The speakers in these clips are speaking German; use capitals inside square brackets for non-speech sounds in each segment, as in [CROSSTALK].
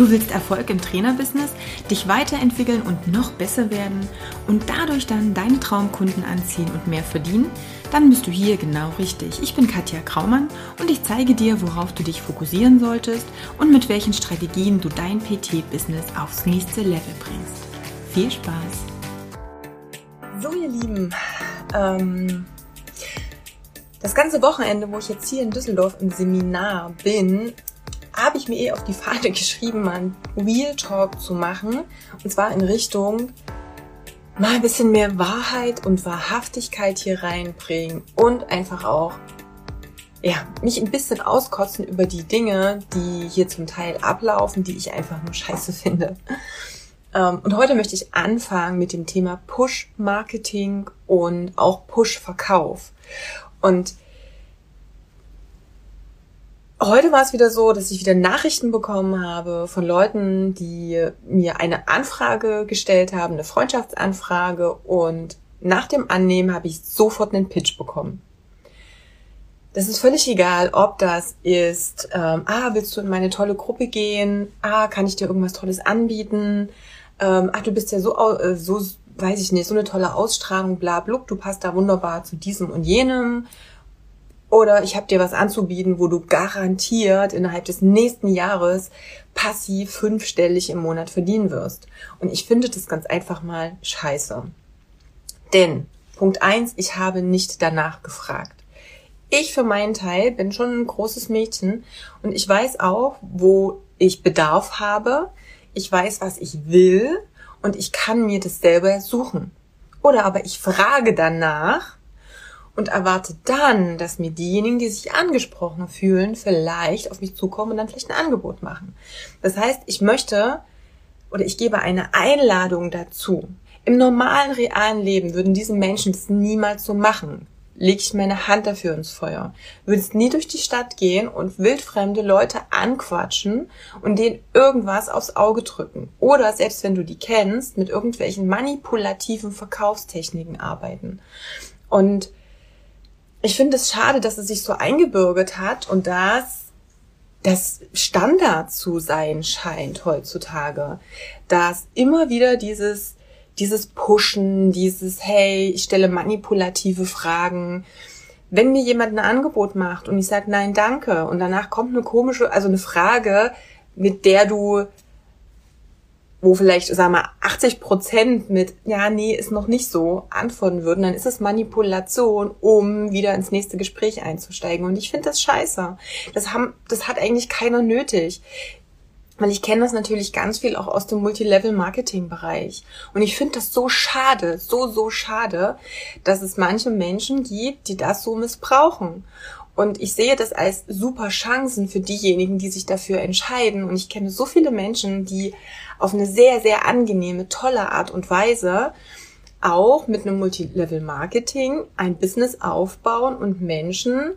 Du willst Erfolg im Trainerbusiness, dich weiterentwickeln und noch besser werden und dadurch dann deine Traumkunden anziehen und mehr verdienen? Dann bist du hier genau richtig. Ich bin Katja Kraumann und ich zeige dir, worauf du dich fokussieren solltest und mit welchen Strategien du dein PT-Business aufs nächste Level bringst. Viel Spaß! So, ihr Lieben, ähm, das ganze Wochenende, wo ich jetzt hier in Düsseldorf im Seminar bin, habe ich mir eh auf die Fahne [LAUGHS] geschrieben, mal ein Real Talk zu machen. Und zwar in Richtung mal ein bisschen mehr Wahrheit und Wahrhaftigkeit hier reinbringen und einfach auch ja, mich ein bisschen auskotzen über die Dinge, die hier zum Teil ablaufen, die ich einfach nur scheiße finde. Ähm, und heute möchte ich anfangen mit dem Thema Push-Marketing und auch Push-Verkauf. Und Heute war es wieder so, dass ich wieder Nachrichten bekommen habe von Leuten, die mir eine Anfrage gestellt haben, eine Freundschaftsanfrage und nach dem Annehmen habe ich sofort einen Pitch bekommen. Das ist völlig egal, ob das ist, ähm, ah, willst du in meine tolle Gruppe gehen? Ah, kann ich dir irgendwas Tolles anbieten? Ähm, ach, du bist ja so, äh, so, weiß ich nicht, so eine tolle Ausstrahlung, bla, blub, du passt da wunderbar zu diesem und jenem oder ich habe dir was anzubieten, wo du garantiert innerhalb des nächsten Jahres passiv fünfstellig im Monat verdienen wirst. Und ich finde das ganz einfach mal scheiße. Denn Punkt eins: ich habe nicht danach gefragt. Ich für meinen Teil bin schon ein großes Mädchen und ich weiß auch, wo ich Bedarf habe. Ich weiß, was ich will und ich kann mir das selber suchen. Oder aber ich frage danach und erwarte dann, dass mir diejenigen, die sich angesprochen fühlen, vielleicht auf mich zukommen und dann vielleicht ein Angebot machen. Das heißt, ich möchte oder ich gebe eine Einladung dazu. Im normalen, realen Leben würden diese Menschen das niemals so machen. Lege ich meine Hand dafür ins Feuer. Würdest nie durch die Stadt gehen und wildfremde Leute anquatschen und denen irgendwas aufs Auge drücken. Oder selbst wenn du die kennst, mit irgendwelchen manipulativen Verkaufstechniken arbeiten. Und ich finde es schade, dass es sich so eingebürgert hat und dass das Standard zu sein scheint heutzutage, dass immer wieder dieses dieses Pushen, dieses Hey, ich stelle manipulative Fragen. Wenn mir jemand ein Angebot macht und ich sage Nein, danke und danach kommt eine komische, also eine Frage, mit der du wo vielleicht, sagen wir, 80 Prozent mit, ja, nee, ist noch nicht so, antworten würden, dann ist es Manipulation, um wieder ins nächste Gespräch einzusteigen. Und ich finde das scheiße. Das haben, das hat eigentlich keiner nötig. Weil ich kenne das natürlich ganz viel auch aus dem Multilevel-Marketing-Bereich. Und ich finde das so schade, so, so schade, dass es manche Menschen gibt, die das so missbrauchen. Und ich sehe das als super Chancen für diejenigen, die sich dafür entscheiden. Und ich kenne so viele Menschen, die auf eine sehr, sehr angenehme, tolle Art und Weise auch mit einem Multilevel-Marketing ein Business aufbauen und Menschen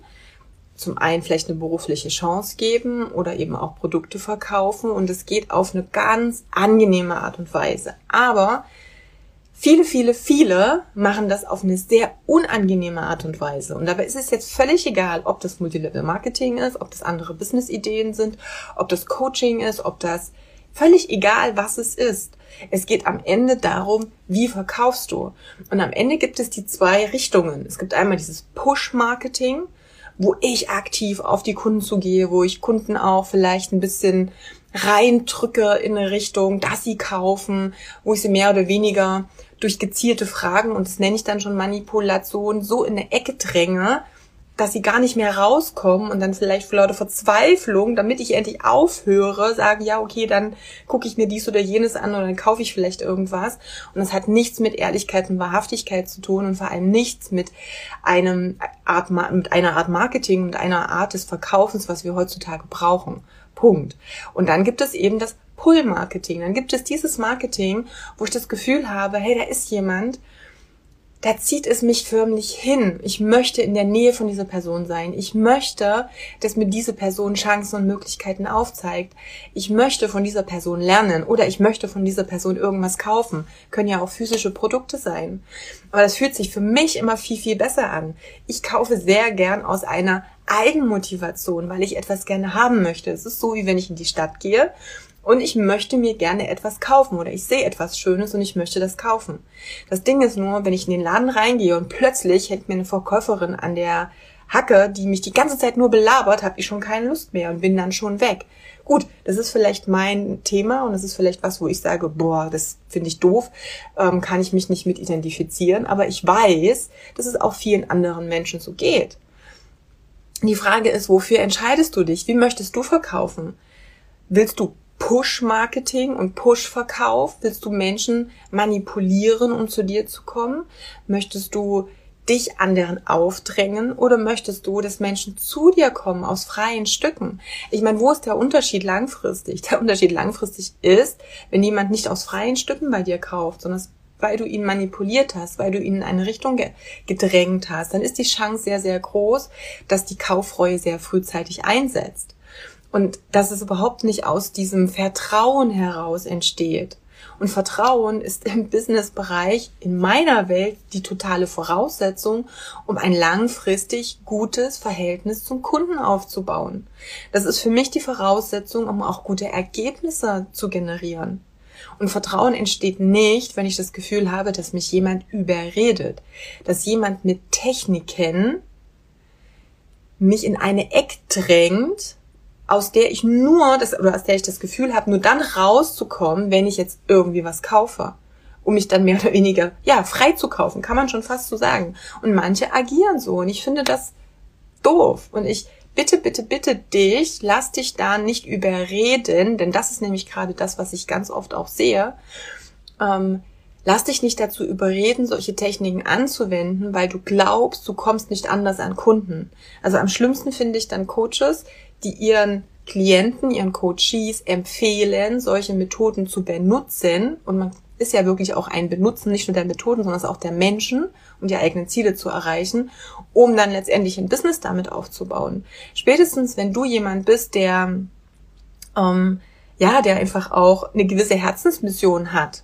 zum einen vielleicht eine berufliche Chance geben oder eben auch Produkte verkaufen. Und es geht auf eine ganz angenehme Art und Weise. Aber Viele, viele, viele machen das auf eine sehr unangenehme Art und Weise. Und dabei ist es jetzt völlig egal, ob das Multilevel Marketing ist, ob das andere Business-Ideen sind, ob das Coaching ist, ob das völlig egal, was es ist. Es geht am Ende darum, wie verkaufst du. Und am Ende gibt es die zwei Richtungen. Es gibt einmal dieses Push-Marketing, wo ich aktiv auf die Kunden zugehe, wo ich Kunden auch vielleicht ein bisschen reindrücke in eine Richtung, dass sie kaufen, wo ich sie mehr oder weniger durch gezielte Fragen, und das nenne ich dann schon Manipulation, so in eine Ecke dränge, dass sie gar nicht mehr rauskommen und dann vielleicht vor lauter Verzweiflung, damit ich endlich aufhöre, sagen, ja, okay, dann gucke ich mir dies oder jenes an oder dann kaufe ich vielleicht irgendwas. Und das hat nichts mit Ehrlichkeit und Wahrhaftigkeit zu tun und vor allem nichts mit einem Art, mit einer Art Marketing, mit einer Art des Verkaufens, was wir heutzutage brauchen. Punkt. Und dann gibt es eben das Pull-Marketing. Dann gibt es dieses Marketing, wo ich das Gefühl habe, hey, da ist jemand, da zieht es mich förmlich hin. Ich möchte in der Nähe von dieser Person sein. Ich möchte, dass mir diese Person Chancen und Möglichkeiten aufzeigt. Ich möchte von dieser Person lernen oder ich möchte von dieser Person irgendwas kaufen. Können ja auch physische Produkte sein. Aber das fühlt sich für mich immer viel, viel besser an. Ich kaufe sehr gern aus einer Eigenmotivation, weil ich etwas gerne haben möchte. Es ist so, wie wenn ich in die Stadt gehe Und ich möchte mir gerne etwas kaufen oder ich sehe etwas Schönes und ich möchte das kaufen. Das Ding ist nur, wenn ich in den Laden reingehe und plötzlich hängt mir eine Verkäuferin an der Hacke, die mich die ganze Zeit nur belabert, habe ich schon keine Lust mehr und bin dann schon weg. Gut, das ist vielleicht mein Thema und das ist vielleicht was, wo ich sage, boah, das finde ich doof, ähm, kann ich mich nicht mit identifizieren, aber ich weiß, dass es auch vielen anderen Menschen so geht. Die Frage ist, wofür entscheidest du dich? Wie möchtest du verkaufen? Willst du Push-Marketing und Push-Verkauf? Willst du Menschen manipulieren, um zu dir zu kommen? Möchtest du dich anderen aufdrängen oder möchtest du, dass Menschen zu dir kommen aus freien Stücken? Ich meine, wo ist der Unterschied langfristig? Der Unterschied langfristig ist, wenn jemand nicht aus freien Stücken bei dir kauft, sondern weil du ihn manipuliert hast, weil du ihn in eine Richtung gedrängt hast, dann ist die Chance sehr, sehr groß, dass die Kaufreue sehr frühzeitig einsetzt. Und dass es überhaupt nicht aus diesem Vertrauen heraus entsteht. Und Vertrauen ist im Businessbereich in meiner Welt die totale Voraussetzung, um ein langfristig gutes Verhältnis zum Kunden aufzubauen. Das ist für mich die Voraussetzung, um auch gute Ergebnisse zu generieren. Und Vertrauen entsteht nicht, wenn ich das Gefühl habe, dass mich jemand überredet, dass jemand mit Techniken mich in eine Eck drängt, aus der ich nur das oder aus der ich das Gefühl habe, nur dann rauszukommen, wenn ich jetzt irgendwie was kaufe, um mich dann mehr oder weniger ja frei zu kaufen, kann man schon fast so sagen. Und manche agieren so und ich finde das doof und ich bitte, bitte, bitte dich, lass dich da nicht überreden, denn das ist nämlich gerade das, was ich ganz oft auch sehe. Ähm, lass dich nicht dazu überreden, solche Techniken anzuwenden, weil du glaubst, du kommst nicht anders an Kunden. Also am schlimmsten finde ich dann Coaches, die ihren Klienten, ihren Coaches empfehlen, solche Methoden zu benutzen. Und man ist ja wirklich auch ein Benutzen nicht nur der Methoden, sondern auch der Menschen, um die eigenen Ziele zu erreichen, um dann letztendlich ein Business damit aufzubauen. Spätestens, wenn du jemand bist, der ähm, ja, der einfach auch eine gewisse Herzensmission hat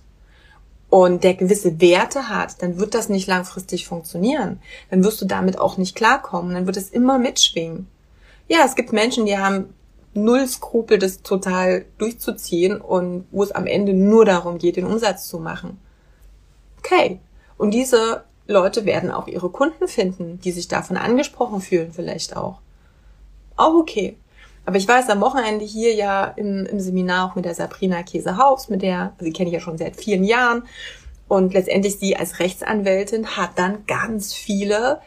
und der gewisse Werte hat, dann wird das nicht langfristig funktionieren. Dann wirst du damit auch nicht klarkommen. Dann wird es immer mitschwingen. Ja, es gibt Menschen, die haben null Skrupel, das total durchzuziehen und wo es am Ende nur darum geht, den Umsatz zu machen. Okay. Und diese Leute werden auch ihre Kunden finden, die sich davon angesprochen fühlen vielleicht auch. Auch okay. Aber ich weiß am Wochenende hier ja im, im Seminar auch mit der Sabrina Käsehaus, mit der, also kenne ich ja schon seit vielen Jahren. Und letztendlich sie als Rechtsanwältin hat dann ganz viele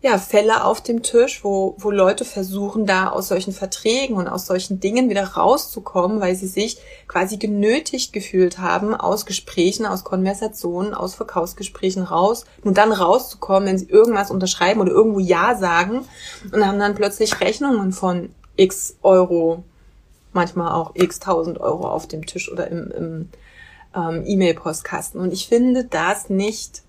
ja, Fälle auf dem Tisch, wo, wo Leute versuchen, da aus solchen Verträgen und aus solchen Dingen wieder rauszukommen, weil sie sich quasi genötigt gefühlt haben, aus Gesprächen, aus Konversationen, aus Verkaufsgesprächen raus, nur dann rauszukommen, wenn sie irgendwas unterschreiben oder irgendwo Ja sagen und haben dann plötzlich Rechnungen von x Euro, manchmal auch x tausend Euro auf dem Tisch oder im, im ähm, E-Mail-Postkasten. Und ich finde das nicht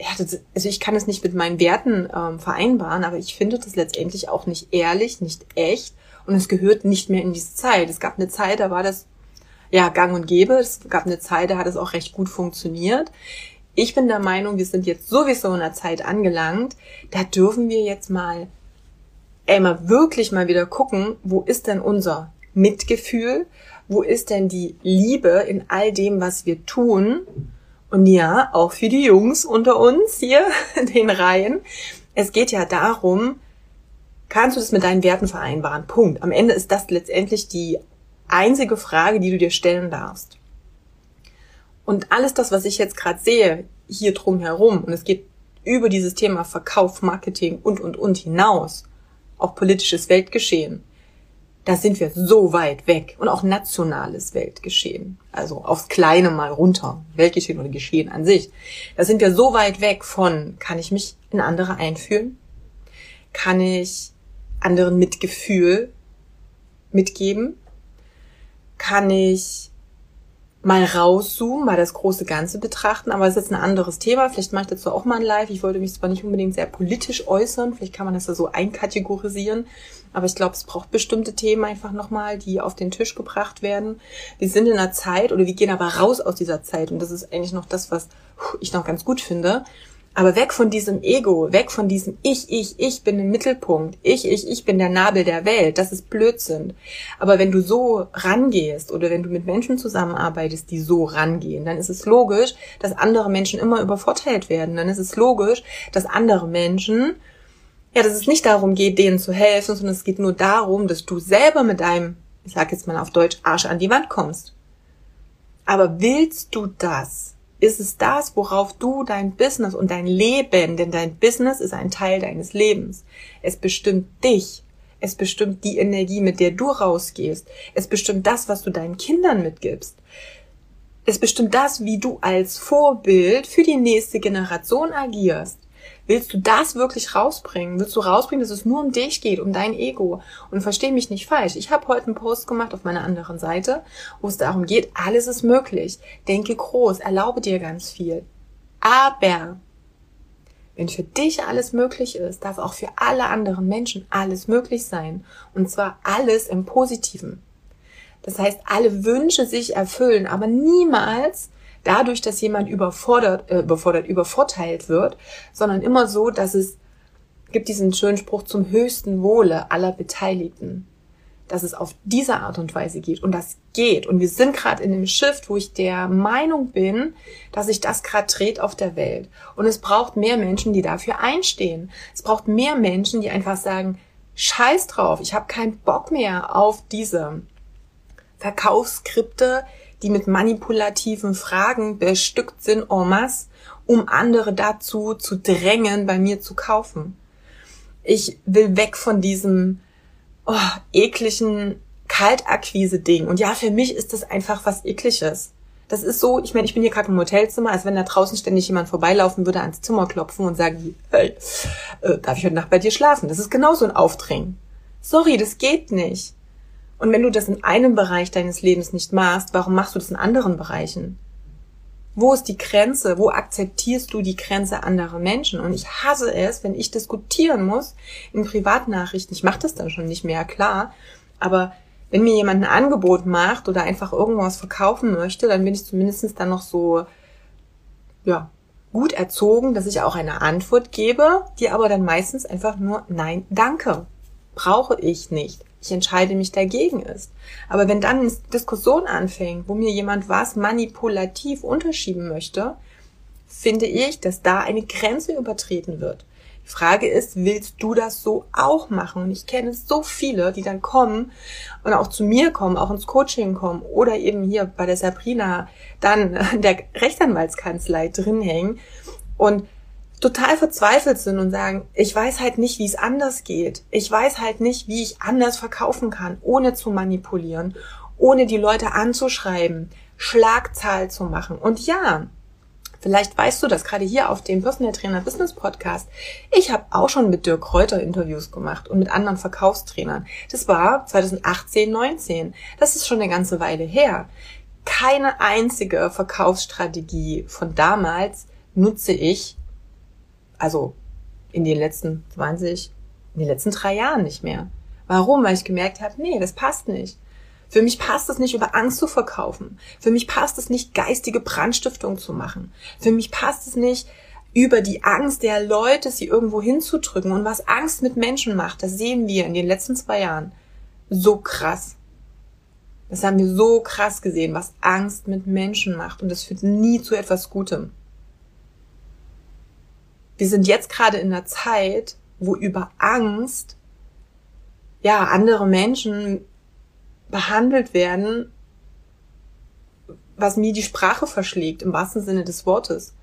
ja, das, also ich kann es nicht mit meinen Werten ähm, vereinbaren, aber ich finde das letztendlich auch nicht ehrlich, nicht echt und es gehört nicht mehr in diese Zeit. Es gab eine Zeit, da war das ja gang und gäbe. Es gab eine Zeit, da hat es auch recht gut funktioniert. Ich bin der Meinung, wir sind jetzt sowieso in einer Zeit angelangt, da dürfen wir jetzt mal, ey, mal wirklich mal wieder gucken, wo ist denn unser Mitgefühl? Wo ist denn die Liebe in all dem, was wir tun? Und ja, auch für die Jungs unter uns hier in [LAUGHS] den Reihen. Es geht ja darum, kannst du das mit deinen Werten vereinbaren? Punkt. Am Ende ist das letztendlich die einzige Frage, die du dir stellen darfst. Und alles das, was ich jetzt gerade sehe, hier drum herum, und es geht über dieses Thema Verkauf, Marketing und, und, und hinaus, auch politisches Weltgeschehen, da sind wir so weit weg und auch nationales Weltgeschehen, also aufs Kleine mal runter, Weltgeschehen oder Geschehen an sich. Da sind wir so weit weg von, kann ich mich in andere einfühlen? Kann ich anderen Mitgefühl mitgeben? Kann ich mal rauszoomen, mal das große Ganze betrachten, aber es ist jetzt ein anderes Thema. Vielleicht mache ich dazu auch mal ein Live. Ich wollte mich zwar nicht unbedingt sehr politisch äußern, vielleicht kann man das ja so einkategorisieren, aber ich glaube, es braucht bestimmte Themen einfach nochmal, die auf den Tisch gebracht werden. Wir sind in einer Zeit oder wir gehen aber raus aus dieser Zeit und das ist eigentlich noch das, was ich noch ganz gut finde. Aber weg von diesem Ego, weg von diesem Ich, ich, ich bin im Mittelpunkt, ich, ich, ich bin der Nabel der Welt, das ist Blödsinn. Aber wenn du so rangehst oder wenn du mit Menschen zusammenarbeitest, die so rangehen, dann ist es logisch, dass andere Menschen immer übervorteilt werden. Dann ist es logisch, dass andere Menschen, ja, dass es nicht darum geht, denen zu helfen, sondern es geht nur darum, dass du selber mit deinem, ich sag jetzt mal auf Deutsch, Arsch an die Wand kommst. Aber willst du das? Ist es das, worauf du dein Business und dein Leben, denn dein Business ist ein Teil deines Lebens. Es bestimmt dich. Es bestimmt die Energie, mit der du rausgehst. Es bestimmt das, was du deinen Kindern mitgibst. Es bestimmt das, wie du als Vorbild für die nächste Generation agierst. Willst du das wirklich rausbringen? Willst du rausbringen, dass es nur um dich geht, um dein Ego? Und versteh mich nicht falsch. Ich habe heute einen Post gemacht auf meiner anderen Seite, wo es darum geht, alles ist möglich. Denke groß, erlaube dir ganz viel. Aber wenn für dich alles möglich ist, darf auch für alle anderen Menschen alles möglich sein. Und zwar alles im Positiven. Das heißt, alle Wünsche sich erfüllen, aber niemals dadurch, dass jemand überfordert, äh, überfordert, übervorteilt wird, sondern immer so, dass es gibt diesen schönen Spruch zum höchsten Wohle aller Beteiligten, dass es auf diese Art und Weise geht. Und das geht. Und wir sind gerade in dem Shift, wo ich der Meinung bin, dass sich das gerade dreht auf der Welt. Und es braucht mehr Menschen, die dafür einstehen. Es braucht mehr Menschen, die einfach sagen, Scheiß drauf, ich habe keinen Bock mehr auf diese Verkaufsskripte, die mit manipulativen Fragen bestückt sind en masse, um andere dazu zu drängen, bei mir zu kaufen. Ich will weg von diesem oh, ekligen Kaltakquise-Ding. Und ja, für mich ist das einfach was Ekliges. Das ist so, ich meine, ich bin hier gerade im Hotelzimmer, als wenn da draußen ständig jemand vorbeilaufen würde, ans Zimmer klopfen und sagen, hey, äh, darf ich heute Nacht bei dir schlafen? Das ist genauso ein Aufdrängen. Sorry, das geht nicht. Und wenn du das in einem Bereich deines Lebens nicht machst, warum machst du das in anderen Bereichen? Wo ist die Grenze? Wo akzeptierst du die Grenze anderer Menschen? Und ich hasse es, wenn ich diskutieren muss in Privatnachrichten. Ich mache das dann schon nicht mehr, klar. Aber wenn mir jemand ein Angebot macht oder einfach irgendwas verkaufen möchte, dann bin ich zumindest dann noch so, ja, gut erzogen, dass ich auch eine Antwort gebe, die aber dann meistens einfach nur Nein, danke. Brauche ich nicht ich entscheide mich dagegen ist. Aber wenn dann eine Diskussion anfängt, wo mir jemand was manipulativ unterschieben möchte, finde ich, dass da eine Grenze übertreten wird. Die Frage ist, willst du das so auch machen? Und ich kenne so viele, die dann kommen und auch zu mir kommen, auch ins Coaching kommen oder eben hier bei der Sabrina dann [LAUGHS] der Rechtsanwaltskanzlei drin hängen und total verzweifelt sind und sagen, ich weiß halt nicht, wie es anders geht. Ich weiß halt nicht, wie ich anders verkaufen kann, ohne zu manipulieren, ohne die Leute anzuschreiben, Schlagzahl zu machen. Und ja, vielleicht weißt du das gerade hier auf dem Personal Trainer Business Podcast. Ich habe auch schon mit Dirk Kräuter Interviews gemacht und mit anderen Verkaufstrainern. Das war 2018, 19. Das ist schon eine ganze Weile her. Keine einzige Verkaufsstrategie von damals nutze ich also in den letzten 20, in den letzten drei Jahren nicht mehr. Warum? Weil ich gemerkt habe, nee, das passt nicht. Für mich passt es nicht, über Angst zu verkaufen. Für mich passt es nicht, geistige Brandstiftung zu machen. Für mich passt es nicht, über die Angst der Leute sie irgendwo hinzudrücken. Und was Angst mit Menschen macht, das sehen wir in den letzten zwei Jahren so krass. Das haben wir so krass gesehen, was Angst mit Menschen macht. Und das führt nie zu etwas Gutem wir sind jetzt gerade in einer Zeit, wo über Angst ja andere Menschen behandelt werden, was mir die Sprache verschlägt, im wahrsten Sinne des Wortes.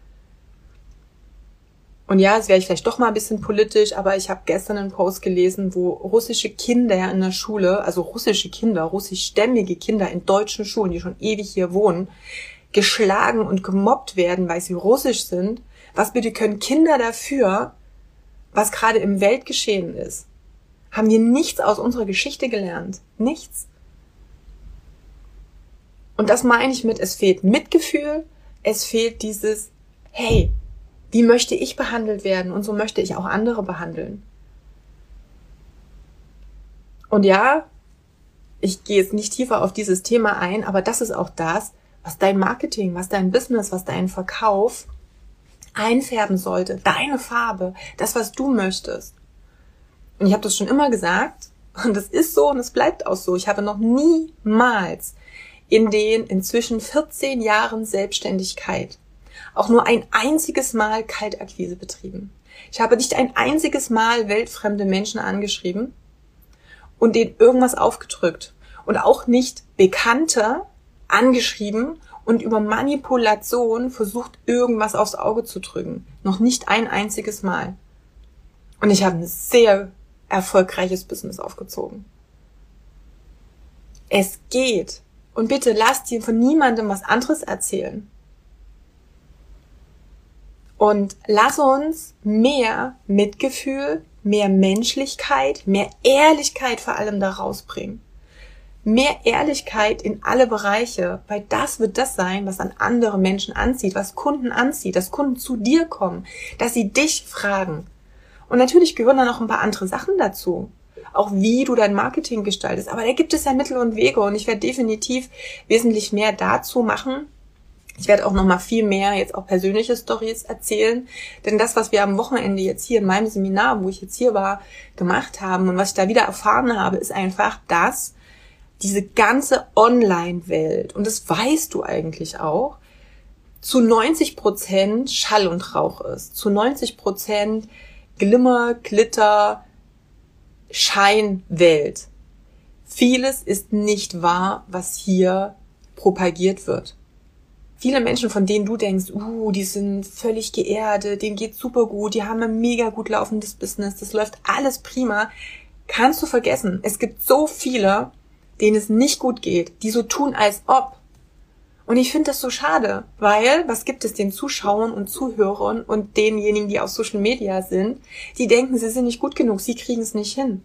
Und ja, es wäre ich vielleicht doch mal ein bisschen politisch, aber ich habe gestern einen Post gelesen, wo russische Kinder in der Schule, also russische Kinder, russischstämmige Kinder in deutschen Schulen, die schon ewig hier wohnen, geschlagen und gemobbt werden, weil sie russisch sind, was bitte können Kinder dafür, was gerade im Weltgeschehen ist? Haben wir nichts aus unserer Geschichte gelernt? Nichts. Und das meine ich mit, es fehlt Mitgefühl, es fehlt dieses, hey, wie möchte ich behandelt werden und so möchte ich auch andere behandeln. Und ja, ich gehe jetzt nicht tiefer auf dieses Thema ein, aber das ist auch das, was dein Marketing, was dein Business, was dein Verkauf einfärben sollte, deine Farbe, das, was du möchtest. Und ich habe das schon immer gesagt und das ist so und es bleibt auch so. Ich habe noch niemals in den inzwischen 14 Jahren Selbstständigkeit auch nur ein einziges Mal Kaltakquise betrieben. Ich habe nicht ein einziges Mal weltfremde Menschen angeschrieben und denen irgendwas aufgedrückt und auch nicht Bekannte angeschrieben und über Manipulation versucht, irgendwas aufs Auge zu drücken. Noch nicht ein einziges Mal. Und ich habe ein sehr erfolgreiches Business aufgezogen. Es geht. Und bitte lass dir von niemandem was anderes erzählen. Und lass uns mehr Mitgefühl, mehr Menschlichkeit, mehr Ehrlichkeit vor allem da rausbringen mehr Ehrlichkeit in alle Bereiche, weil das wird das sein, was an andere Menschen anzieht, was Kunden anzieht, dass Kunden zu dir kommen, dass sie dich fragen. Und natürlich gehören da noch ein paar andere Sachen dazu. Auch wie du dein Marketing gestaltest. Aber da gibt es ja Mittel und Wege und ich werde definitiv wesentlich mehr dazu machen. Ich werde auch noch mal viel mehr jetzt auch persönliche Stories erzählen, denn das, was wir am Wochenende jetzt hier in meinem Seminar, wo ich jetzt hier war, gemacht haben und was ich da wieder erfahren habe, ist einfach das, diese ganze Online-Welt, und das weißt du eigentlich auch, zu 90 Prozent Schall und Rauch ist, zu 90 Prozent Glimmer, Glitter, Scheinwelt. Vieles ist nicht wahr, was hier propagiert wird. Viele Menschen, von denen du denkst, uh, die sind völlig geerdet, denen geht's super gut, die haben ein mega gut laufendes Business, das läuft alles prima, kannst du vergessen. Es gibt so viele, denen es nicht gut geht, die so tun, als ob. Und ich finde das so schade, weil was gibt es den Zuschauern und Zuhörern und denjenigen, die auf Social Media sind, die denken, sie sind nicht gut genug, sie kriegen es nicht hin.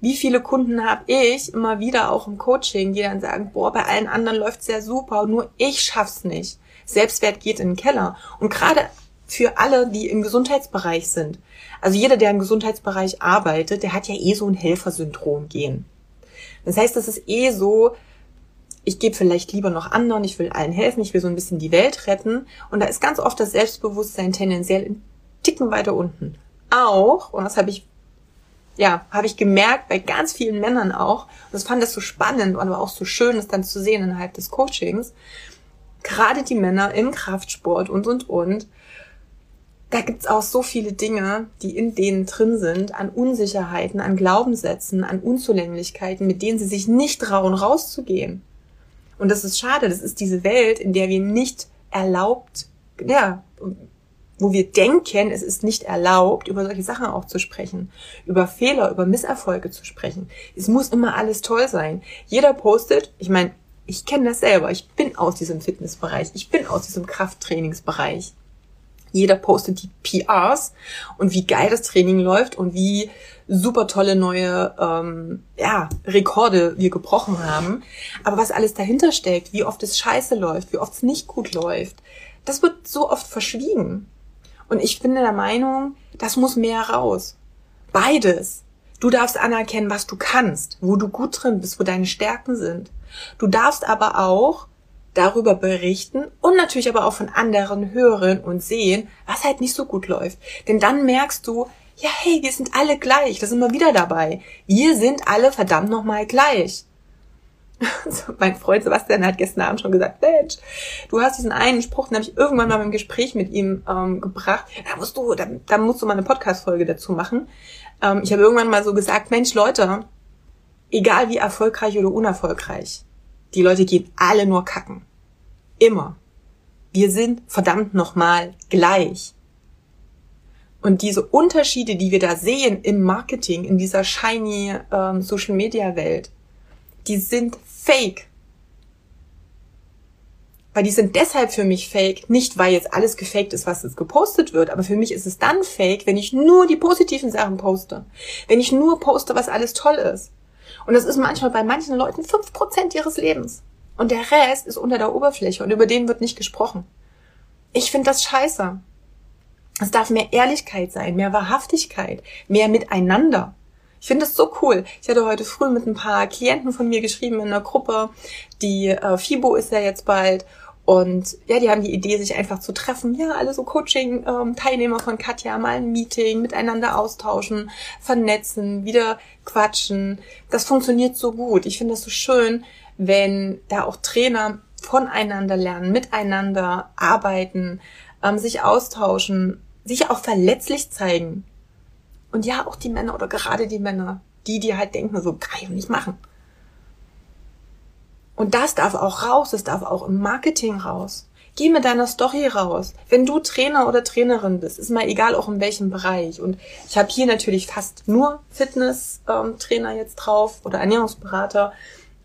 Wie viele Kunden habe ich immer wieder auch im Coaching, die dann sagen, boah, bei allen anderen läuft's ja super, nur ich schaff's nicht. Selbstwert geht in den Keller. Und gerade für alle, die im Gesundheitsbereich sind. Also jeder, der im Gesundheitsbereich arbeitet, der hat ja eh so ein Helfersyndrom gehen. Das heißt, das ist eh so, ich gebe vielleicht lieber noch anderen, ich will allen helfen, ich will so ein bisschen die Welt retten. Und da ist ganz oft das Selbstbewusstsein tendenziell in Ticken weiter unten. Auch, und das habe ich, ja, habe ich gemerkt bei ganz vielen Männern auch, und das fand das so spannend, aber auch so schön, das dann zu sehen innerhalb des Coachings, gerade die Männer im Kraftsport und, und, und, da gibt's auch so viele Dinge, die in denen drin sind, an Unsicherheiten, an Glaubenssätzen, an Unzulänglichkeiten, mit denen sie sich nicht trauen, rauszugehen. Und das ist schade, das ist diese Welt, in der wir nicht erlaubt, ja, wo wir denken, es ist nicht erlaubt, über solche Sachen auch zu sprechen, über Fehler, über Misserfolge zu sprechen. Es muss immer alles toll sein. Jeder postet, ich meine, ich kenne das selber, ich bin aus diesem Fitnessbereich, ich bin aus diesem Krafttrainingsbereich. Jeder postet die PRs und wie geil das Training läuft und wie super tolle neue ähm, ja, Rekorde wir gebrochen haben. Aber was alles dahinter steckt, wie oft es scheiße läuft, wie oft es nicht gut läuft, das wird so oft verschwiegen. Und ich bin der Meinung, das muss mehr raus. Beides. Du darfst anerkennen, was du kannst, wo du gut drin bist, wo deine Stärken sind. Du darfst aber auch darüber berichten und natürlich aber auch von anderen hören und sehen, was halt nicht so gut läuft. Denn dann merkst du, ja, hey, wir sind alle gleich. Da sind wir wieder dabei. Wir sind alle verdammt nochmal gleich. [LAUGHS] Mein Freund Sebastian hat gestern Abend schon gesagt, Mensch, du hast diesen einen Spruch, den habe ich irgendwann mal im Gespräch mit ihm ähm, gebracht. Da musst du, da, da musst du mal eine Podcast-Folge dazu machen. Ähm, ich habe irgendwann mal so gesagt, Mensch, Leute, egal wie erfolgreich oder unerfolgreich, die Leute gehen alle nur kacken. Immer. Wir sind verdammt nochmal gleich. Und diese Unterschiede, die wir da sehen im Marketing, in dieser shiny ähm, Social Media Welt, die sind fake. Weil die sind deshalb für mich fake, nicht weil jetzt alles gefaked ist, was jetzt gepostet wird, aber für mich ist es dann fake, wenn ich nur die positiven Sachen poste. Wenn ich nur poste, was alles toll ist. Und das ist manchmal bei manchen Leuten fünf Prozent ihres Lebens. Und der Rest ist unter der Oberfläche und über den wird nicht gesprochen. Ich finde das scheiße. Es darf mehr Ehrlichkeit sein, mehr Wahrhaftigkeit, mehr Miteinander. Ich finde das so cool. Ich hatte heute früh mit ein paar Klienten von mir geschrieben in einer Gruppe. Die äh, FIBO ist ja jetzt bald Und ja, die haben die Idee, sich einfach zu treffen. Ja, alle so Coaching-Teilnehmer von Katja, mal ein Meeting, miteinander austauschen, vernetzen, wieder quatschen. Das funktioniert so gut. Ich finde das so schön, wenn da auch Trainer voneinander lernen, miteinander arbeiten, ähm, sich austauschen, sich auch verletzlich zeigen. Und ja, auch die Männer oder gerade die Männer, die, die halt denken, so kann ich nicht machen. Und das darf auch raus, das darf auch im Marketing raus. Geh mit deiner Story raus. Wenn du Trainer oder Trainerin bist, ist mal egal auch in welchem Bereich. Und ich habe hier natürlich fast nur Fitness-Trainer jetzt drauf oder Ernährungsberater,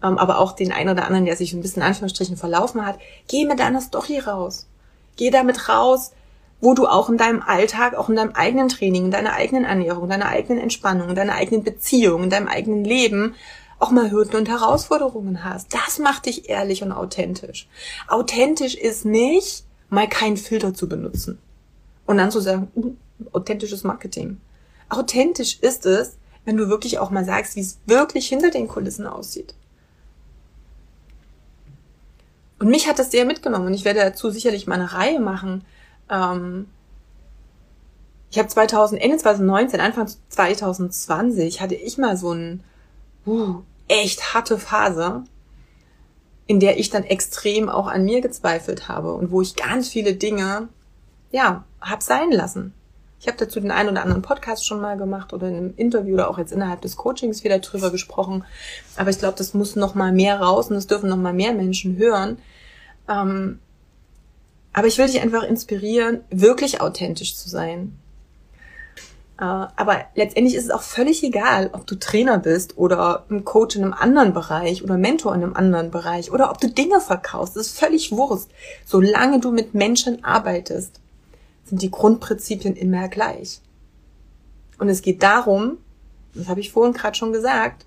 ähm, aber auch den einen oder anderen, der sich ein bisschen Anführungsstrichen verlaufen hat. Geh mit deiner Story raus. Geh damit raus, wo du auch in deinem Alltag, auch in deinem eigenen Training, in deiner eigenen Ernährung, deiner eigenen Entspannung, in deiner eigenen Beziehung, in deinem eigenen Leben auch mal Hürden und Herausforderungen hast. Das macht dich ehrlich und authentisch. Authentisch ist nicht, mal keinen Filter zu benutzen und dann zu sagen, uh, authentisches Marketing. Authentisch ist es, wenn du wirklich auch mal sagst, wie es wirklich hinter den Kulissen aussieht. Und mich hat das sehr mitgenommen und ich werde dazu sicherlich mal eine Reihe machen. Ähm, ich habe 2000, Ende 2019, Anfang 2020 hatte ich mal so ein echt harte Phase, in der ich dann extrem auch an mir gezweifelt habe und wo ich ganz viele Dinge, ja, hab sein lassen. Ich habe dazu den einen oder anderen Podcast schon mal gemacht oder in einem Interview oder auch jetzt innerhalb des Coachings wieder drüber gesprochen. Aber ich glaube, das muss noch mal mehr raus und es dürfen noch mal mehr Menschen hören. Ähm, aber ich will dich einfach inspirieren, wirklich authentisch zu sein. Äh, aber letztendlich ist es auch völlig egal, ob du Trainer bist oder ein Coach in einem anderen Bereich oder Mentor in einem anderen Bereich oder ob du Dinge verkaufst. Das ist völlig Wurst. Solange du mit Menschen arbeitest, sind die Grundprinzipien immer gleich. Und es geht darum, das habe ich vorhin gerade schon gesagt,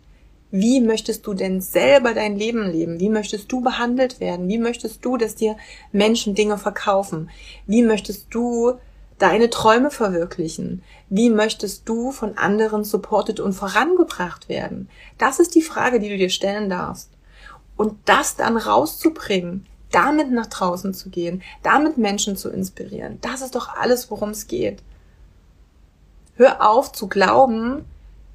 wie möchtest du denn selber dein Leben leben? Wie möchtest du behandelt werden? Wie möchtest du, dass dir Menschen Dinge verkaufen? Wie möchtest du deine Träume verwirklichen? Wie möchtest du von anderen supported und vorangebracht werden? Das ist die Frage, die du dir stellen darfst. Und das dann rauszubringen, damit nach draußen zu gehen, damit Menschen zu inspirieren, das ist doch alles, worum es geht. Hör auf zu glauben,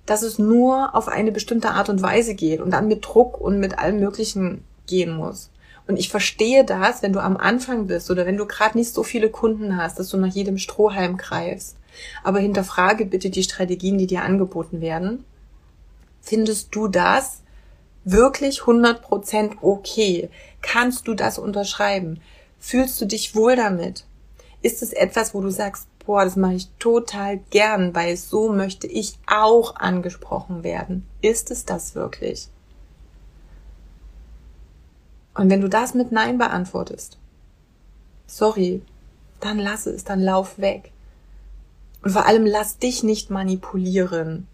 dass es nur auf eine bestimmte Art und Weise geht und dann mit Druck und mit allem Möglichen gehen muss. Und ich verstehe das, wenn du am Anfang bist oder wenn du gerade nicht so viele Kunden hast, dass du nach jedem Strohhalm greifst. Aber hinterfrage bitte die Strategien, die dir angeboten werden. Findest du das wirklich 100% okay? Kannst du das unterschreiben? Fühlst du dich wohl damit? Ist es etwas, wo du sagst, boah, das mache ich total gern, weil so möchte ich auch angesprochen werden? Ist es das wirklich? Und wenn du das mit Nein beantwortest, sorry, dann lass es, dann lauf weg. Und vor allem lass dich nicht manipulieren.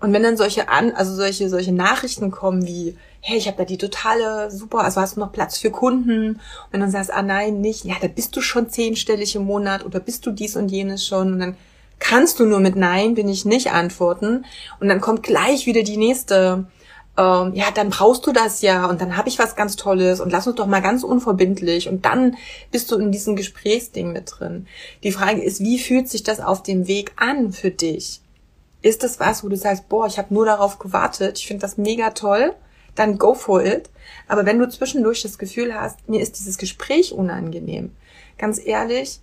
Und wenn dann solche an, also solche solche Nachrichten kommen wie, hey, ich habe da die totale super, also hast du noch Platz für Kunden? Und wenn du sagst, ah nein, nicht, ja, da bist du schon zehnstellig im Monat oder bist du dies und jenes schon und dann kannst du nur mit Nein bin ich nicht antworten und dann kommt gleich wieder die nächste ähm, ja, dann brauchst du das ja und dann habe ich was ganz Tolles und lass uns doch mal ganz unverbindlich und dann bist du in diesem Gesprächsding mit drin. Die Frage ist, wie fühlt sich das auf dem Weg an für dich? Ist das was, wo du sagst, boah, ich habe nur darauf gewartet, ich finde das mega toll, dann go for it. Aber wenn du zwischendurch das Gefühl hast, mir ist dieses Gespräch unangenehm, ganz ehrlich,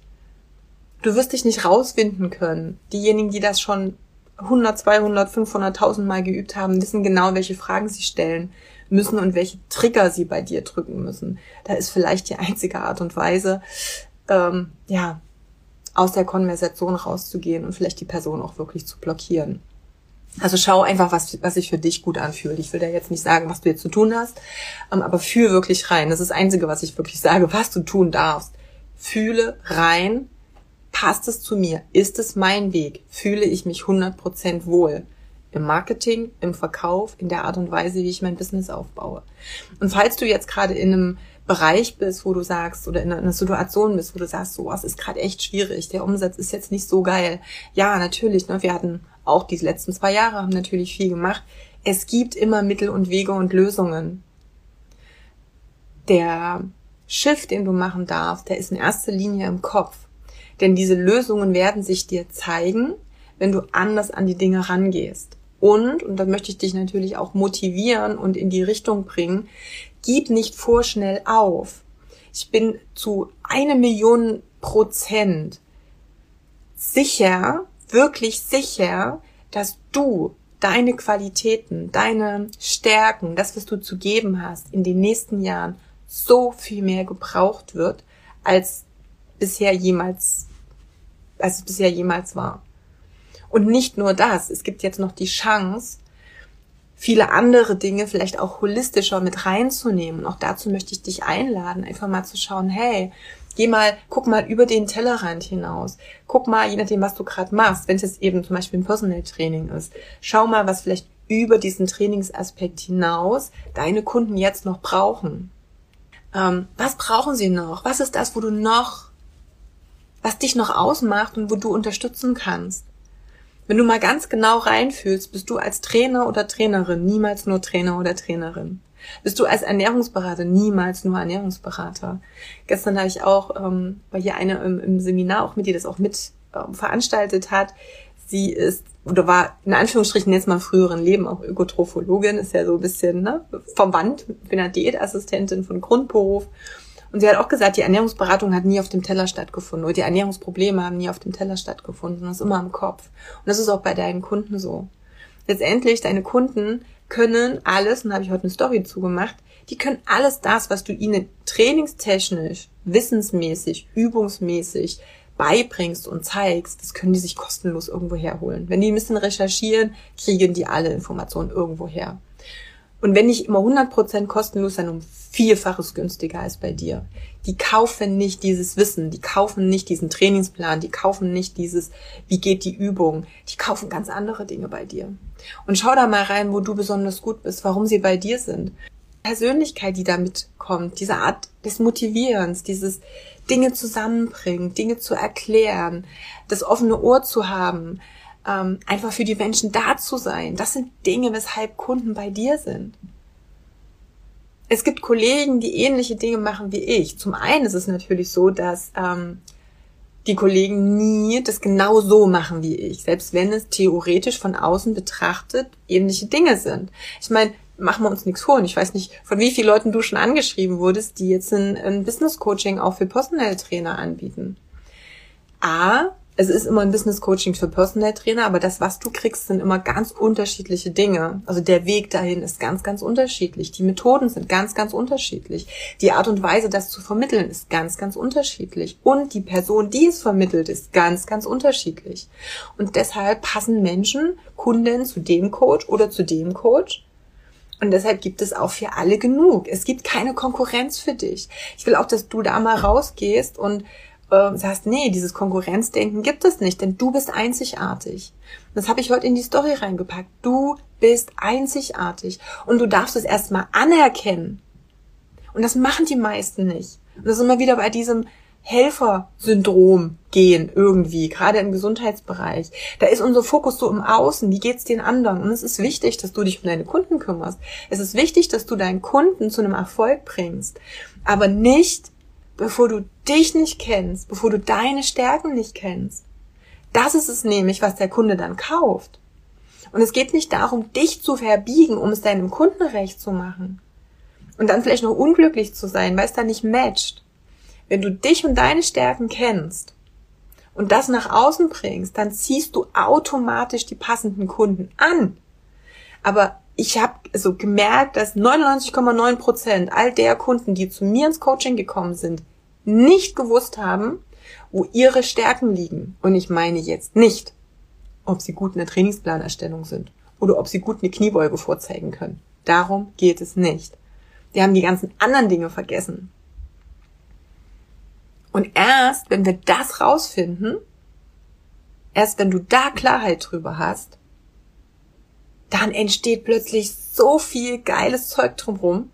du wirst dich nicht rausfinden können. Diejenigen, die das schon 100, 200, 500.000 Mal geübt haben, wissen genau, welche Fragen sie stellen müssen und welche Trigger sie bei dir drücken müssen. Da ist vielleicht die einzige Art und Weise, ähm, ja, aus der Konversation rauszugehen und vielleicht die Person auch wirklich zu blockieren. Also schau einfach, was, was sich für dich gut anfühlt. Ich will da jetzt nicht sagen, was du jetzt zu tun hast, ähm, aber fühl wirklich rein. Das ist das Einzige, was ich wirklich sage, was du tun darfst. Fühle rein, Passt es zu mir? Ist es mein Weg? Fühle ich mich 100% wohl? Im Marketing, im Verkauf, in der Art und Weise, wie ich mein Business aufbaue. Und falls du jetzt gerade in einem Bereich bist, wo du sagst, oder in einer Situation bist, wo du sagst, so, was ist gerade echt schwierig, der Umsatz ist jetzt nicht so geil. Ja, natürlich, ne, wir hatten auch diese letzten zwei Jahre, haben natürlich viel gemacht. Es gibt immer Mittel und Wege und Lösungen der Shift, den du machen darfst, der ist in erster Linie im Kopf. Denn diese Lösungen werden sich dir zeigen, wenn du anders an die Dinge rangehst. Und, und da möchte ich dich natürlich auch motivieren und in die Richtung bringen, gib nicht vorschnell auf. Ich bin zu eine Million Prozent sicher, wirklich sicher, dass du deine Qualitäten, deine Stärken, das, was du zu geben hast, in den nächsten Jahren so viel mehr gebraucht wird, als bisher jemals, als es bisher jemals war. Und nicht nur das, es gibt jetzt noch die Chance, viele andere Dinge vielleicht auch holistischer mit reinzunehmen. auch dazu möchte ich dich einladen, einfach mal zu schauen, hey, geh mal, guck mal über den Tellerrand hinaus. Guck mal, je nachdem, was du gerade machst, wenn es eben zum Beispiel ein Personal Training ist, schau mal, was vielleicht über diesen Trainingsaspekt hinaus deine Kunden jetzt noch brauchen. Ähm, was brauchen sie noch? Was ist das, wo du noch, was dich noch ausmacht und wo du unterstützen kannst? Wenn du mal ganz genau reinfühlst, bist du als Trainer oder Trainerin niemals nur Trainer oder Trainerin. Bist du als Ernährungsberater niemals nur Ernährungsberater. Gestern habe ich auch, ähm, weil hier eine im, im Seminar auch mit, die das auch mit ähm, veranstaltet hat, sie ist oder war in Anführungsstrichen jetzt mal früheren Leben auch Ökotrophologin, ist ja so ein bisschen ne, vom Band, bin ja Diätassistentin von Grundberuf und sie hat auch gesagt, die Ernährungsberatung hat nie auf dem Teller stattgefunden oder die Ernährungsprobleme haben nie auf dem Teller stattgefunden. Das ist immer im Kopf. Und das ist auch bei deinen Kunden so. Letztendlich, deine Kunden können alles, und da habe ich heute eine Story zugemacht, die können alles das, was du ihnen trainingstechnisch, wissensmäßig, übungsmäßig beibringst und zeigst, das können die sich kostenlos irgendwo herholen. Wenn die ein bisschen recherchieren, kriegen die alle Informationen irgendwo her. Und wenn nicht immer 100% kostenlos, dann um Vielfaches günstiger als bei dir. Die kaufen nicht dieses Wissen, die kaufen nicht diesen Trainingsplan, die kaufen nicht dieses, wie geht die Übung, die kaufen ganz andere Dinge bei dir. Und schau da mal rein, wo du besonders gut bist, warum sie bei dir sind. Persönlichkeit, die da mitkommt, diese Art des Motivierens, dieses Dinge zusammenbringen, Dinge zu erklären, das offene Ohr zu haben, ähm, einfach für die Menschen da zu sein. Das sind Dinge, weshalb Kunden bei dir sind. Es gibt Kollegen, die ähnliche Dinge machen wie ich. Zum einen ist es natürlich so, dass ähm, die Kollegen nie das genau so machen wie ich, selbst wenn es theoretisch von außen betrachtet ähnliche Dinge sind. Ich meine, machen wir uns nichts vor. Und ich weiß nicht, von wie vielen Leuten du schon angeschrieben wurdest, die jetzt ein, ein Business Coaching auch für Personal Trainer anbieten. A, es ist immer ein Business Coaching für Personal Trainer, aber das, was du kriegst, sind immer ganz unterschiedliche Dinge. Also der Weg dahin ist ganz, ganz unterschiedlich. Die Methoden sind ganz, ganz unterschiedlich. Die Art und Weise, das zu vermitteln, ist ganz, ganz unterschiedlich. Und die Person, die es vermittelt, ist ganz, ganz unterschiedlich. Und deshalb passen Menschen, Kunden zu dem Coach oder zu dem Coach. Und deshalb gibt es auch für alle genug. Es gibt keine Konkurrenz für dich. Ich will auch, dass du da mal rausgehst und äh, sagst, nee, dieses Konkurrenzdenken gibt es nicht, denn du bist einzigartig. Das habe ich heute in die Story reingepackt. Du bist einzigartig und du darfst es erstmal anerkennen. Und das machen die meisten nicht. Und das ist immer wieder bei diesem Helfersyndrom gehen irgendwie, gerade im Gesundheitsbereich. Da ist unser Fokus so im Außen, wie geht's den anderen? Und es ist wichtig, dass du dich um deine Kunden kümmerst. Es ist wichtig, dass du deinen Kunden zu einem Erfolg bringst. Aber nicht bevor du dich nicht kennst, bevor du deine Stärken nicht kennst. Das ist es nämlich, was der Kunde dann kauft. Und es geht nicht darum, dich zu verbiegen, um es deinem Kunden recht zu machen. Und dann vielleicht noch unglücklich zu sein, weil es da nicht matcht. Wenn du dich und deine Stärken kennst und das nach außen bringst, dann ziehst du automatisch die passenden Kunden an. Aber ich habe so gemerkt, dass 99,9 Prozent all der Kunden, die zu mir ins Coaching gekommen sind, nicht gewusst haben, wo ihre Stärken liegen. Und ich meine jetzt nicht, ob sie gut in der Trainingsplanerstellung sind oder ob sie gut eine Kniebeuge vorzeigen können. Darum geht es nicht. Die haben die ganzen anderen Dinge vergessen. Und erst, wenn wir das rausfinden, erst wenn du da Klarheit drüber hast, dann entsteht plötzlich so viel geiles Zeug drumherum.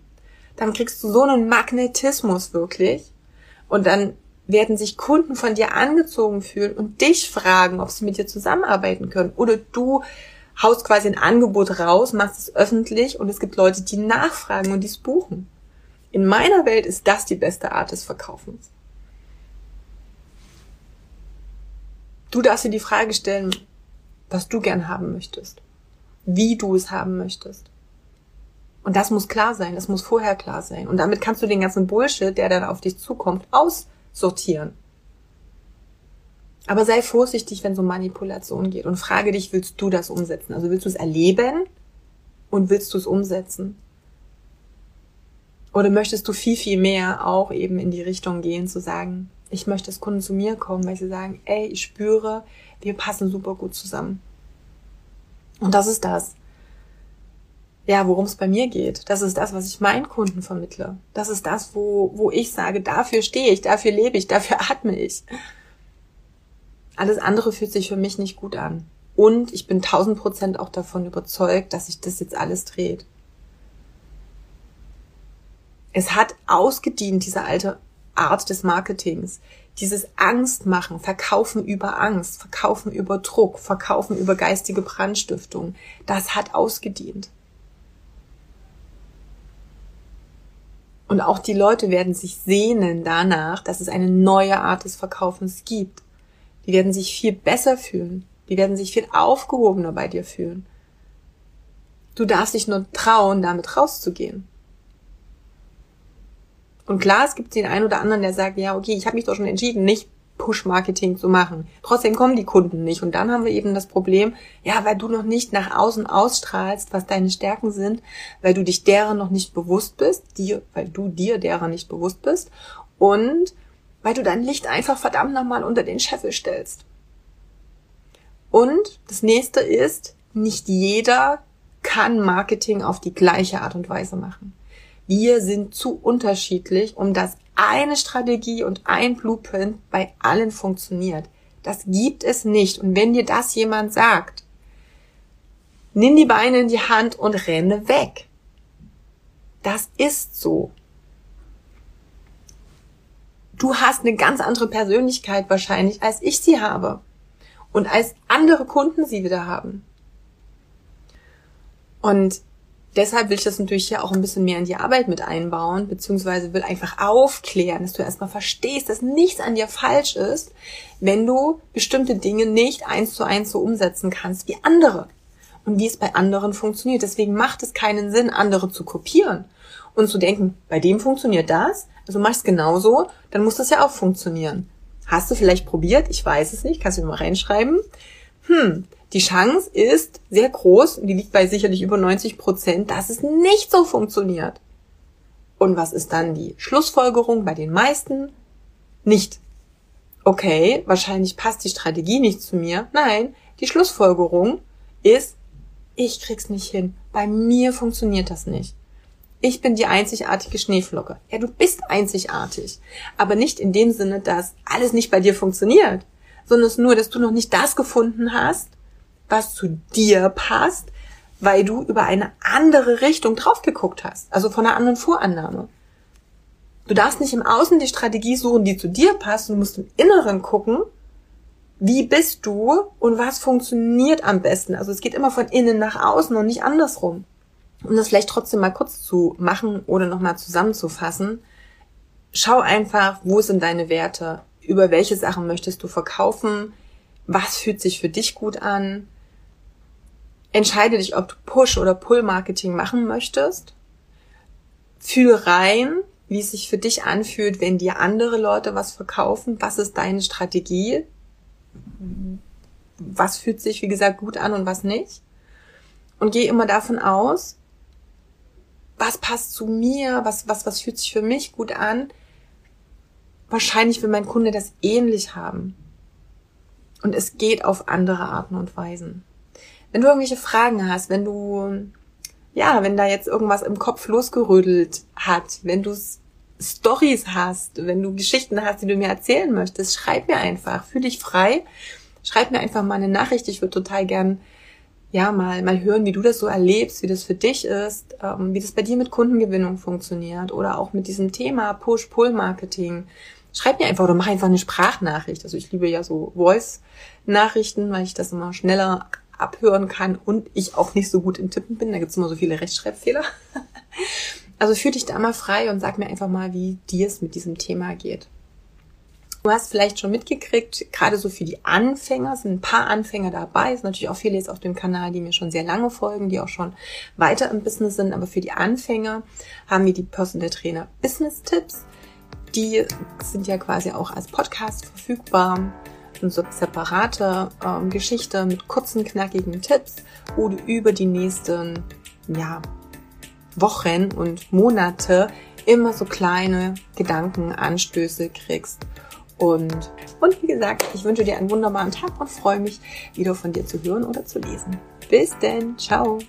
Dann kriegst du so einen Magnetismus wirklich. Und dann werden sich Kunden von dir angezogen fühlen und dich fragen, ob sie mit dir zusammenarbeiten können. Oder du haust quasi ein Angebot raus, machst es öffentlich und es gibt Leute, die nachfragen und dies buchen. In meiner Welt ist das die beste Art des Verkaufens. Du darfst dir die Frage stellen, was du gern haben möchtest, wie du es haben möchtest. Und das muss klar sein, das muss vorher klar sein. Und damit kannst du den ganzen Bullshit, der dann auf dich zukommt, aussortieren. Aber sei vorsichtig, wenn es um Manipulation geht und frage dich, willst du das umsetzen? Also willst du es erleben und willst du es umsetzen? Oder möchtest du viel, viel mehr auch eben in die Richtung gehen, zu sagen, ich möchte, dass Kunden zu mir kommen, weil sie sagen, ey, ich spüre, wir passen super gut zusammen. Und das ist das. Ja, worum es bei mir geht. Das ist das, was ich meinen Kunden vermittle. Das ist das, wo, wo ich sage, dafür stehe ich, dafür lebe ich, dafür [LAUGHS] atme ich. Alles andere fühlt sich für mich nicht gut an. Und ich bin tausend Prozent auch davon überzeugt, dass sich das jetzt alles dreht. Es hat ausgedient, diese alte Art des Marketings. Dieses Angstmachen, Verkaufen über Angst, Verkaufen über Druck, Verkaufen über geistige Brandstiftung, das hat ausgedient. Und auch die Leute werden sich sehnen danach, dass es eine neue Art des Verkaufens gibt. Die werden sich viel besser fühlen. Die werden sich viel aufgehobener bei dir fühlen. Du darfst dich nur trauen, damit rauszugehen. Und klar, es gibt den einen oder anderen, der sagt, ja, okay, ich habe mich doch schon entschieden, nicht Push-Marketing zu machen. Trotzdem kommen die Kunden nicht. Und dann haben wir eben das Problem, ja, weil du noch nicht nach außen ausstrahlst, was deine Stärken sind, weil du dich derer noch nicht bewusst bist, dir, weil du dir derer nicht bewusst bist und weil du dein Licht einfach verdammt nochmal unter den Scheffel stellst. Und das nächste ist, nicht jeder kann Marketing auf die gleiche Art und Weise machen. Wir sind zu unterschiedlich, um dass eine Strategie und ein Blueprint bei allen funktioniert. Das gibt es nicht. Und wenn dir das jemand sagt, nimm die Beine in die Hand und renne weg. Das ist so du hast eine ganz andere Persönlichkeit wahrscheinlich, als ich sie habe. Und als andere Kunden sie wieder haben. Und deshalb will ich das natürlich ja auch ein bisschen mehr in die Arbeit mit einbauen, beziehungsweise will einfach aufklären, dass du erstmal verstehst, dass nichts an dir falsch ist, wenn du bestimmte Dinge nicht eins zu eins so umsetzen kannst wie andere. Und wie es bei anderen funktioniert. Deswegen macht es keinen Sinn, andere zu kopieren und zu denken, bei dem funktioniert das, also machst genauso, dann muss das ja auch funktionieren. Hast du vielleicht probiert? Ich weiß es nicht. Kannst du mal reinschreiben. Hm, die Chance ist sehr groß, die liegt bei sicherlich über 90 Prozent, dass es nicht so funktioniert. Und was ist dann die Schlussfolgerung bei den meisten? Nicht. Okay, wahrscheinlich passt die Strategie nicht zu mir. Nein, die Schlussfolgerung ist, ich krieg's nicht hin. Bei mir funktioniert das nicht ich bin die einzigartige Schneeflocke. Ja, du bist einzigartig. Aber nicht in dem Sinne, dass alles nicht bei dir funktioniert, sondern es nur, dass du noch nicht das gefunden hast, was zu dir passt, weil du über eine andere Richtung drauf geguckt hast. Also von einer anderen Vorannahme. Du darfst nicht im Außen die Strategie suchen, die zu dir passt. Du musst im Inneren gucken, wie bist du und was funktioniert am besten. Also es geht immer von innen nach außen und nicht andersrum um das vielleicht trotzdem mal kurz zu machen oder nochmal zusammenzufassen, schau einfach, wo sind deine Werte, über welche Sachen möchtest du verkaufen, was fühlt sich für dich gut an, entscheide dich, ob du Push- oder Pull-Marketing machen möchtest, fühl rein, wie es sich für dich anfühlt, wenn dir andere Leute was verkaufen, was ist deine Strategie, was fühlt sich, wie gesagt, gut an und was nicht. Und geh immer davon aus, was passt zu mir, was, was, was fühlt sich für mich gut an. Wahrscheinlich will mein Kunde das ähnlich haben. Und es geht auf andere Arten und Weisen. Wenn du irgendwelche Fragen hast, wenn du, ja, wenn da jetzt irgendwas im Kopf losgerödelt hat, wenn du Stories hast, wenn du Geschichten hast, die du mir erzählen möchtest, schreib mir einfach, fühl dich frei. Schreib mir einfach mal eine Nachricht. Ich würde total gern ja, mal, mal hören, wie du das so erlebst, wie das für dich ist, ähm, wie das bei dir mit Kundengewinnung funktioniert oder auch mit diesem Thema Push-Pull-Marketing. Schreib mir einfach oder mach einfach eine Sprachnachricht. Also ich liebe ja so Voice-Nachrichten, weil ich das immer schneller abhören kann und ich auch nicht so gut im Tippen bin. Da gibt's immer so viele Rechtschreibfehler. [LAUGHS] also fühl dich da mal frei und sag mir einfach mal, wie dir es mit diesem Thema geht. Du hast vielleicht schon mitgekriegt, gerade so für die Anfänger sind ein paar Anfänger dabei. Es sind natürlich auch viele jetzt auf dem Kanal, die mir schon sehr lange folgen, die auch schon weiter im Business sind. Aber für die Anfänger haben wir die Personal Trainer Business Tipps. Die sind ja quasi auch als Podcast verfügbar. Und so separate ähm, Geschichte mit kurzen, knackigen Tipps, wo du über die nächsten ja, Wochen und Monate immer so kleine Gedankenanstöße kriegst und, und wie gesagt, ich wünsche dir einen wunderbaren Tag und freue mich, wieder von dir zu hören oder zu lesen. Bis denn, ciao!